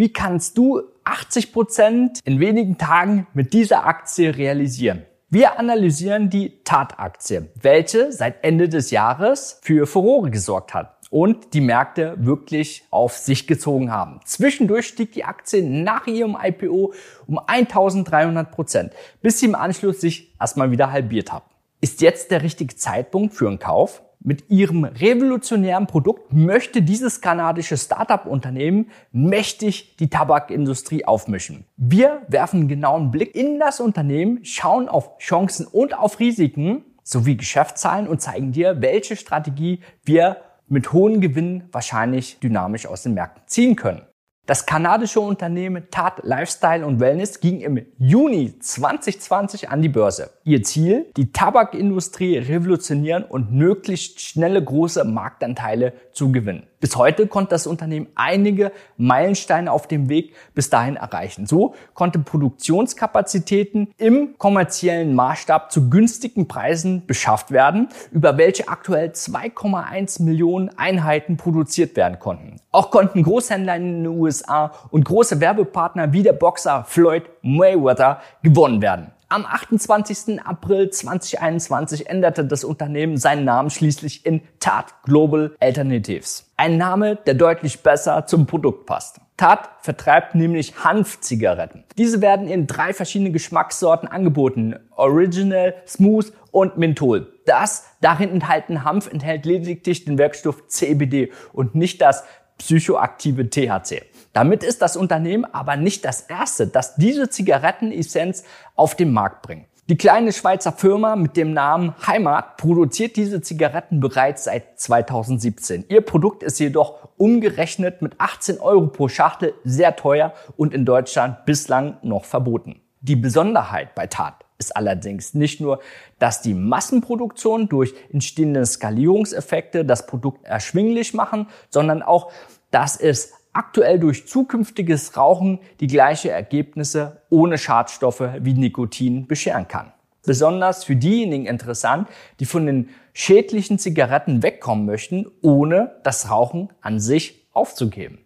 Wie kannst du 80 Prozent in wenigen Tagen mit dieser Aktie realisieren? Wir analysieren die Tat-Aktie, welche seit Ende des Jahres für Furore gesorgt hat und die Märkte wirklich auf sich gezogen haben. Zwischendurch stieg die Aktie nach ihrem IPO um 1300 Prozent, bis sie im Anschluss sich erstmal wieder halbiert hat. Ist jetzt der richtige Zeitpunkt für einen Kauf? Mit ihrem revolutionären Produkt möchte dieses kanadische Startup-Unternehmen mächtig die Tabakindustrie aufmischen. Wir werfen einen genauen Blick in das Unternehmen, schauen auf Chancen und auf Risiken sowie Geschäftszahlen und zeigen dir, welche Strategie wir mit hohen Gewinnen wahrscheinlich dynamisch aus den Märkten ziehen können. Das kanadische Unternehmen Tat Lifestyle und Wellness ging im Juni 2020 an die Börse. Ihr Ziel? Die Tabakindustrie revolutionieren und möglichst schnelle große Marktanteile zu gewinnen. Bis heute konnte das Unternehmen einige Meilensteine auf dem Weg bis dahin erreichen. So konnte Produktionskapazitäten im kommerziellen Maßstab zu günstigen Preisen beschafft werden, über welche aktuell 2,1 Millionen Einheiten produziert werden konnten. Auch konnten Großhändler in den USA und große Werbepartner wie der Boxer Floyd Mayweather gewonnen werden. Am 28. April 2021 änderte das Unternehmen seinen Namen schließlich in Tat Global Alternatives. Ein Name, der deutlich besser zum Produkt passt. Tat vertreibt nämlich Hanfzigaretten. Diese werden in drei verschiedene Geschmackssorten angeboten. Original, Smooth und Menthol. Das darin enthaltene Hanf enthält lediglich den Werkstoff CBD und nicht das psychoaktive THC. Damit ist das Unternehmen aber nicht das erste, das diese Zigarettenessenz auf den Markt bringt. Die kleine Schweizer Firma mit dem Namen Heimat produziert diese Zigaretten bereits seit 2017. Ihr Produkt ist jedoch umgerechnet mit 18 Euro pro Schachtel sehr teuer und in Deutschland bislang noch verboten. Die Besonderheit bei Tat ist allerdings nicht nur, dass die Massenproduktion durch entstehende Skalierungseffekte das Produkt erschwinglich machen, sondern auch, dass es aktuell durch zukünftiges Rauchen die gleiche Ergebnisse ohne Schadstoffe wie Nikotin bescheren kann. Besonders für diejenigen interessant, die von den schädlichen Zigaretten wegkommen möchten, ohne das Rauchen an sich aufzugeben.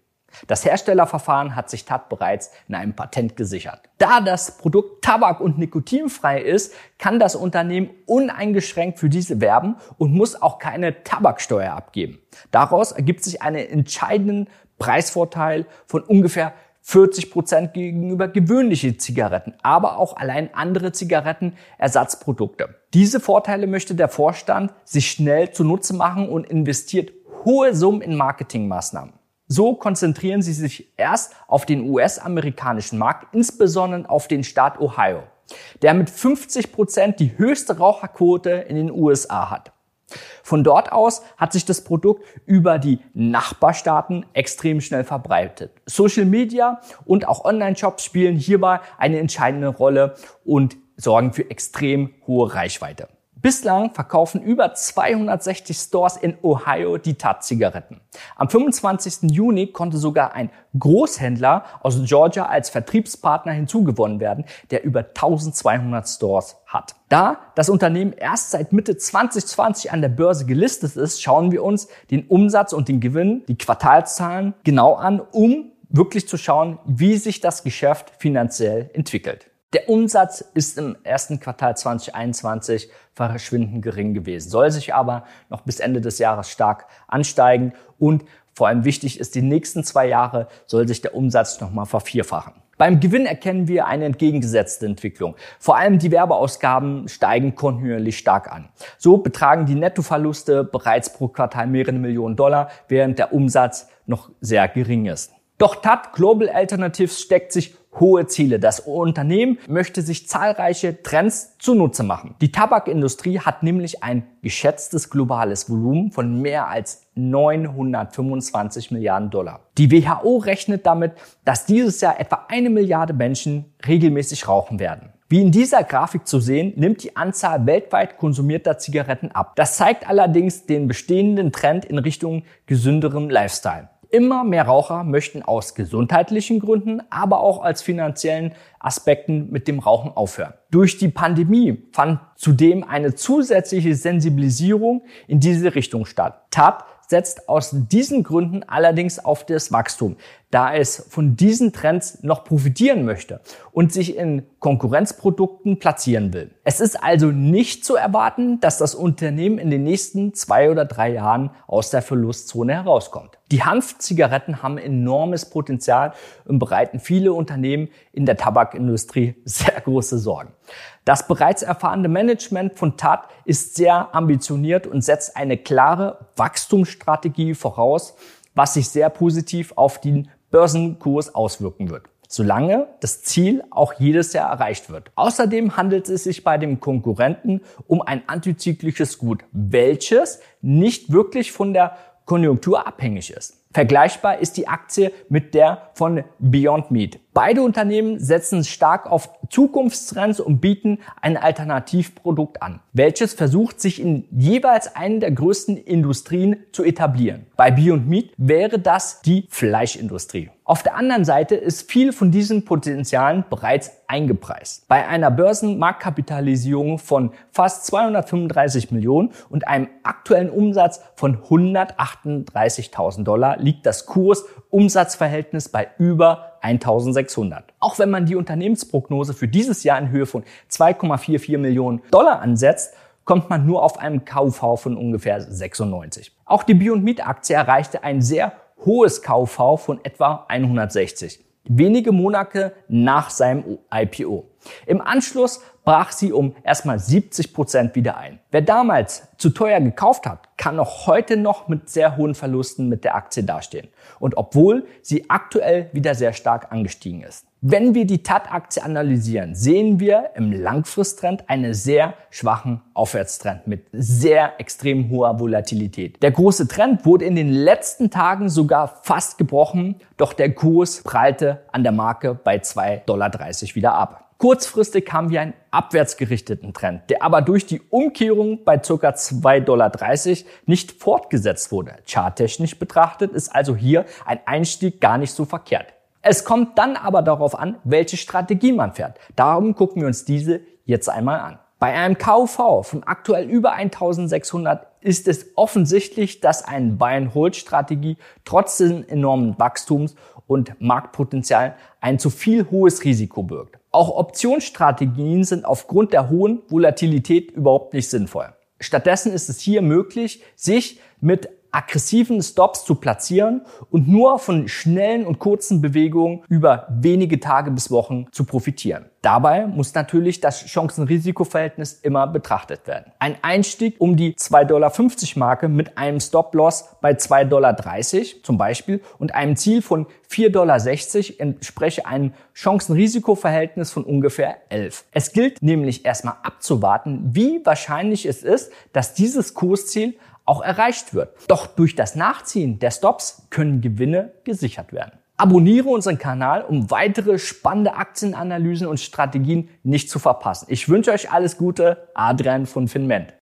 Das Herstellerverfahren hat sich TAT bereits in einem Patent gesichert. Da das Produkt tabak- und nikotinfrei ist, kann das Unternehmen uneingeschränkt für diese werben und muss auch keine Tabaksteuer abgeben. Daraus ergibt sich einen entscheidenden Preisvorteil von ungefähr 40 Prozent gegenüber gewöhnliche Zigaretten, aber auch allein andere Zigarettenersatzprodukte. Diese Vorteile möchte der Vorstand sich schnell zunutze machen und investiert hohe Summen in Marketingmaßnahmen. So konzentrieren sie sich erst auf den US-amerikanischen Markt, insbesondere auf den Staat Ohio, der mit 50 Prozent die höchste Raucherquote in den USA hat. Von dort aus hat sich das Produkt über die Nachbarstaaten extrem schnell verbreitet. Social Media und auch Online-Shops spielen hierbei eine entscheidende Rolle und sorgen für extrem hohe Reichweite. Bislang verkaufen über 260 Stores in Ohio die Tat-Zigaretten. Am 25. Juni konnte sogar ein Großhändler aus Georgia als Vertriebspartner hinzugewonnen werden, der über 1200 Stores hat. Da das Unternehmen erst seit Mitte 2020 an der Börse gelistet ist, schauen wir uns den Umsatz und den Gewinn, die Quartalszahlen genau an, um wirklich zu schauen, wie sich das Geschäft finanziell entwickelt. Der Umsatz ist im ersten Quartal 2021 verschwindend gering gewesen, soll sich aber noch bis Ende des Jahres stark ansteigen und vor allem wichtig ist, die nächsten zwei Jahre soll sich der Umsatz nochmal vervierfachen. Beim Gewinn erkennen wir eine entgegengesetzte Entwicklung. Vor allem die Werbeausgaben steigen kontinuierlich stark an. So betragen die Nettoverluste bereits pro Quartal mehrere Millionen Dollar, während der Umsatz noch sehr gering ist. Doch TAT Global Alternatives steckt sich hohe Ziele. Das Unternehmen möchte sich zahlreiche Trends zunutze machen. Die Tabakindustrie hat nämlich ein geschätztes globales Volumen von mehr als 925 Milliarden Dollar. Die WHO rechnet damit, dass dieses Jahr etwa eine Milliarde Menschen regelmäßig rauchen werden. Wie in dieser Grafik zu sehen, nimmt die Anzahl weltweit konsumierter Zigaretten ab. Das zeigt allerdings den bestehenden Trend in Richtung gesünderem Lifestyle. Immer mehr Raucher möchten aus gesundheitlichen Gründen, aber auch als finanziellen Aspekten mit dem Rauchen aufhören. Durch die Pandemie fand zudem eine zusätzliche Sensibilisierung in diese Richtung statt. TAP setzt aus diesen Gründen allerdings auf das Wachstum. da es von diesen Trends noch profitieren möchte und sich in Konkurrenzprodukten platzieren will. Es ist also nicht zu erwarten, dass das Unternehmen in den nächsten zwei oder drei Jahren aus der Verlustzone herauskommt. Die Hanfzigaretten haben enormes Potenzial und bereiten viele Unternehmen in der Tabakindustrie sehr große Sorgen. Das bereits erfahrene Management von TAT ist sehr ambitioniert und setzt eine klare Wachstumsstrategie voraus, was sich sehr positiv auf den Börsenkurs auswirken wird solange das Ziel auch jedes Jahr erreicht wird. Außerdem handelt es sich bei dem Konkurrenten um ein antizyklisches Gut, welches nicht wirklich von der Konjunktur abhängig ist. Vergleichbar ist die Aktie mit der von Beyond Meat. Beide Unternehmen setzen stark auf Zukunftstrends und bieten ein Alternativprodukt an, welches versucht, sich in jeweils einen der größten Industrien zu etablieren. Bei Beyond Meat wäre das die Fleischindustrie. Auf der anderen Seite ist viel von diesen Potenzialen bereits eingepreist. Bei einer Börsenmarktkapitalisierung von fast 235 Millionen und einem aktuellen Umsatz von 138.000 Dollar liegt das Kurs-Umsatzverhältnis bei über 1600. Auch wenn man die Unternehmensprognose für dieses Jahr in Höhe von 2,44 Millionen Dollar ansetzt, kommt man nur auf einem KV von ungefähr 96. Auch die Beyond Meat Aktie erreichte ein sehr hohes KV von etwa 160. Wenige Monate nach seinem IPO. Im Anschluss brach sie um erstmal 70 Prozent wieder ein. Wer damals zu teuer gekauft hat, kann auch heute noch mit sehr hohen Verlusten mit der Aktie dastehen. Und obwohl sie aktuell wieder sehr stark angestiegen ist. Wenn wir die TAT-Aktie analysieren, sehen wir im Langfristtrend einen sehr schwachen Aufwärtstrend mit sehr extrem hoher Volatilität. Der große Trend wurde in den letzten Tagen sogar fast gebrochen, doch der Kurs prallte an der Marke bei 2,30 Dollar wieder ab. Kurzfristig haben wir einen abwärtsgerichteten Trend, der aber durch die Umkehrung bei ca. 2,30 Dollar nicht fortgesetzt wurde. Charttechnisch betrachtet ist also hier ein Einstieg gar nicht so verkehrt. Es kommt dann aber darauf an, welche Strategie man fährt. Darum gucken wir uns diese jetzt einmal an. Bei einem KV von aktuell über 1600 ist es offensichtlich, dass eine Buy-and-Hold-Strategie trotz des enormen Wachstums und Marktpotenzial ein zu viel hohes Risiko birgt. Auch Optionsstrategien sind aufgrund der hohen Volatilität überhaupt nicht sinnvoll. Stattdessen ist es hier möglich, sich mit aggressiven Stops zu platzieren und nur von schnellen und kurzen Bewegungen über wenige Tage bis Wochen zu profitieren. Dabei muss natürlich das Chancen-Risiko-Verhältnis immer betrachtet werden. Ein Einstieg um die 2,50 Dollar Marke mit einem Stop-Loss bei 2,30 Dollar zum Beispiel und einem Ziel von 4,60 Dollar entspreche einem Chancen-Risiko-Verhältnis von ungefähr 11. Es gilt nämlich erstmal abzuwarten, wie wahrscheinlich es ist, dass dieses Kursziel auch erreicht wird. Doch durch das Nachziehen der Stops können Gewinne gesichert werden. Abonniere unseren Kanal, um weitere spannende Aktienanalysen und Strategien nicht zu verpassen. Ich wünsche euch alles Gute. Adrian von Finment.